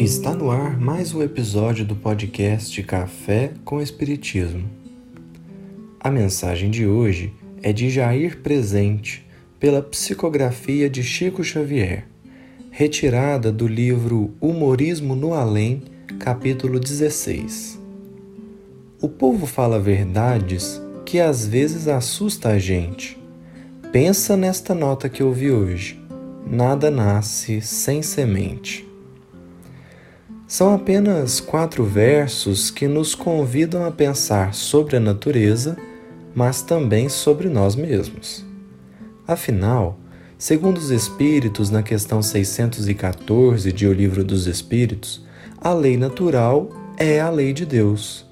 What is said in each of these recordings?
Está no ar mais um episódio do podcast Café com Espiritismo. A mensagem de hoje é de Jair Presente, pela psicografia de Chico Xavier, retirada do livro Humorismo no Além, capítulo 16. O povo fala verdades que às vezes assusta a gente. Pensa nesta nota que ouvi hoje. Nada nasce sem semente. São apenas quatro versos que nos convidam a pensar sobre a natureza, mas também sobre nós mesmos. Afinal, segundo os Espíritos, na questão 614 de O Livro dos Espíritos, a lei natural é a lei de Deus.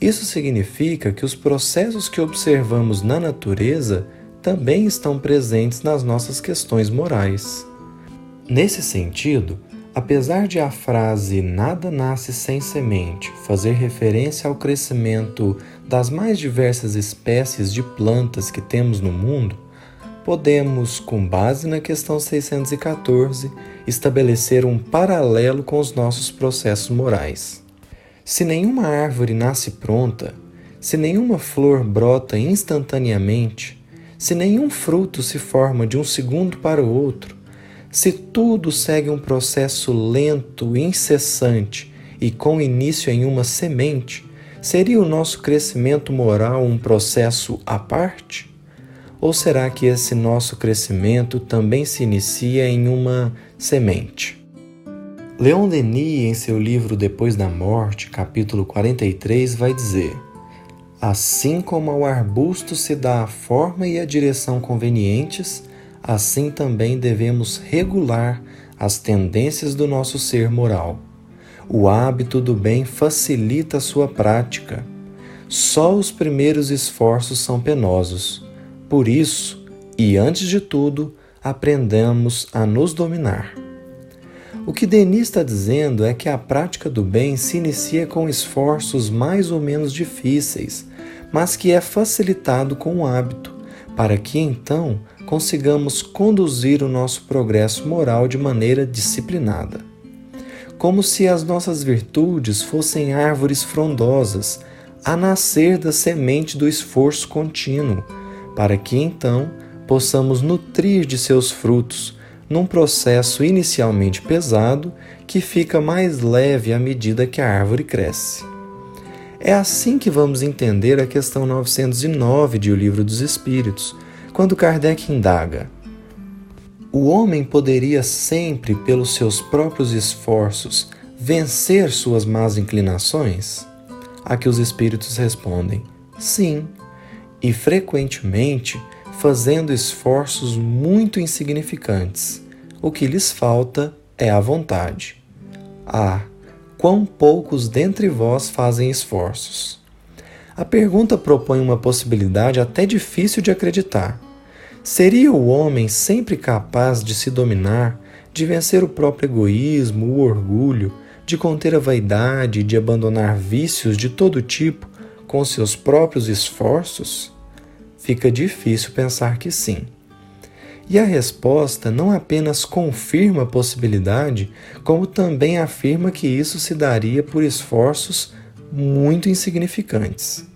Isso significa que os processos que observamos na natureza também estão presentes nas nossas questões morais. Nesse sentido, Apesar de a frase nada nasce sem semente fazer referência ao crescimento das mais diversas espécies de plantas que temos no mundo, podemos, com base na questão 614, estabelecer um paralelo com os nossos processos morais. Se nenhuma árvore nasce pronta, se nenhuma flor brota instantaneamente, se nenhum fruto se forma de um segundo para o outro, se tudo segue um processo lento, incessante e com início em uma semente, seria o nosso crescimento moral um processo à parte? Ou será que esse nosso crescimento também se inicia em uma semente? Leon Denis, em seu livro Depois da Morte, capítulo 43, vai dizer: Assim como ao arbusto se dá a forma e a direção convenientes, assim também devemos regular as tendências do nosso ser moral. O hábito do bem facilita a sua prática. Só os primeiros esforços são penosos. Por isso, e antes de tudo, aprendamos a nos dominar. O que Denis está dizendo é que a prática do bem se inicia com esforços mais ou menos difíceis, mas que é facilitado com o hábito, para que então consigamos conduzir o nosso progresso moral de maneira disciplinada. Como se as nossas virtudes fossem árvores frondosas a nascer da semente do esforço contínuo, para que então possamos nutrir de seus frutos num processo inicialmente pesado que fica mais leve à medida que a árvore cresce. É assim que vamos entender a questão 909 de O Livro dos Espíritos, quando Kardec indaga: O homem poderia sempre, pelos seus próprios esforços, vencer suas más inclinações? A que os espíritos respondem: Sim, e frequentemente fazendo esforços muito insignificantes. O que lhes falta é a vontade. Ah, quão poucos dentre vós fazem esforços! A pergunta propõe uma possibilidade até difícil de acreditar. Seria o homem sempre capaz de se dominar, de vencer o próprio egoísmo, o orgulho, de conter a vaidade, de abandonar vícios de todo tipo com seus próprios esforços? Fica difícil pensar que sim. E a resposta não apenas confirma a possibilidade, como também afirma que isso se daria por esforços muito insignificantes.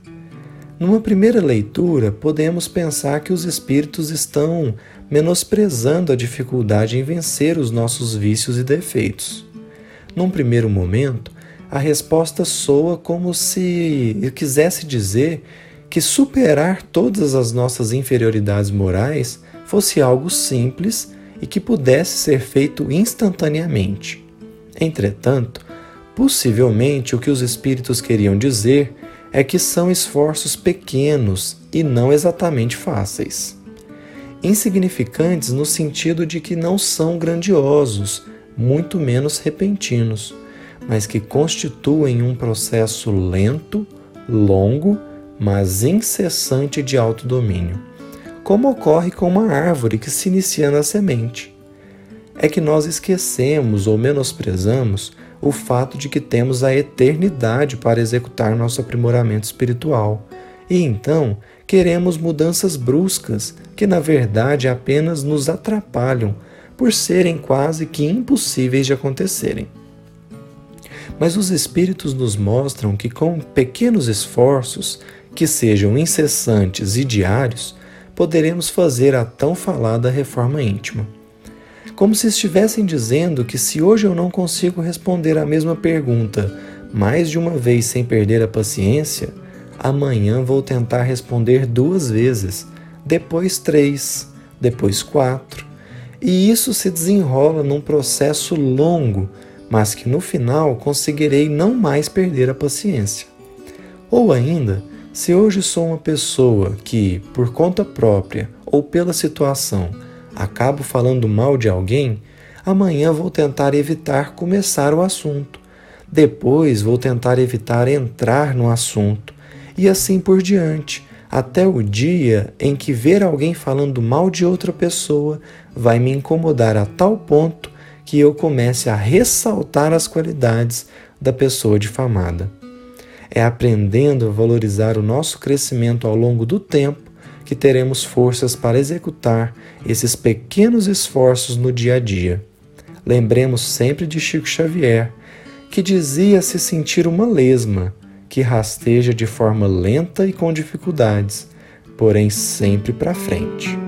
Numa primeira leitura, podemos pensar que os espíritos estão menosprezando a dificuldade em vencer os nossos vícios e defeitos. Num primeiro momento, a resposta soa como se eu quisesse dizer que superar todas as nossas inferioridades morais fosse algo simples e que pudesse ser feito instantaneamente. Entretanto, Possivelmente o que os espíritos queriam dizer é que são esforços pequenos e não exatamente fáceis. Insignificantes no sentido de que não são grandiosos, muito menos repentinos, mas que constituem um processo lento, longo, mas incessante de autodomínio, como ocorre com uma árvore que se inicia na semente. É que nós esquecemos ou menosprezamos o fato de que temos a eternidade para executar nosso aprimoramento espiritual. E então queremos mudanças bruscas que, na verdade, apenas nos atrapalham por serem quase que impossíveis de acontecerem. mas os Espíritos nos mostram que com pequenos esforços, que sejam incessantes e diários, poderemos fazer a tão falada reforma íntima. Como se estivessem dizendo que se hoje eu não consigo responder a mesma pergunta mais de uma vez sem perder a paciência, amanhã vou tentar responder duas vezes, depois três, depois quatro. E isso se desenrola num processo longo, mas que no final conseguirei não mais perder a paciência. Ou ainda, se hoje sou uma pessoa que, por conta própria ou pela situação, acabo falando mal de alguém, amanhã vou tentar evitar começar o assunto. Depois vou tentar evitar entrar no assunto e assim por diante, até o dia em que ver alguém falando mal de outra pessoa vai me incomodar a tal ponto que eu comece a ressaltar as qualidades da pessoa difamada. É aprendendo a valorizar o nosso crescimento ao longo do tempo que teremos forças para executar esses pequenos esforços no dia a dia. Lembremos sempre de Chico Xavier, que dizia se sentir uma lesma que rasteja de forma lenta e com dificuldades, porém sempre para frente.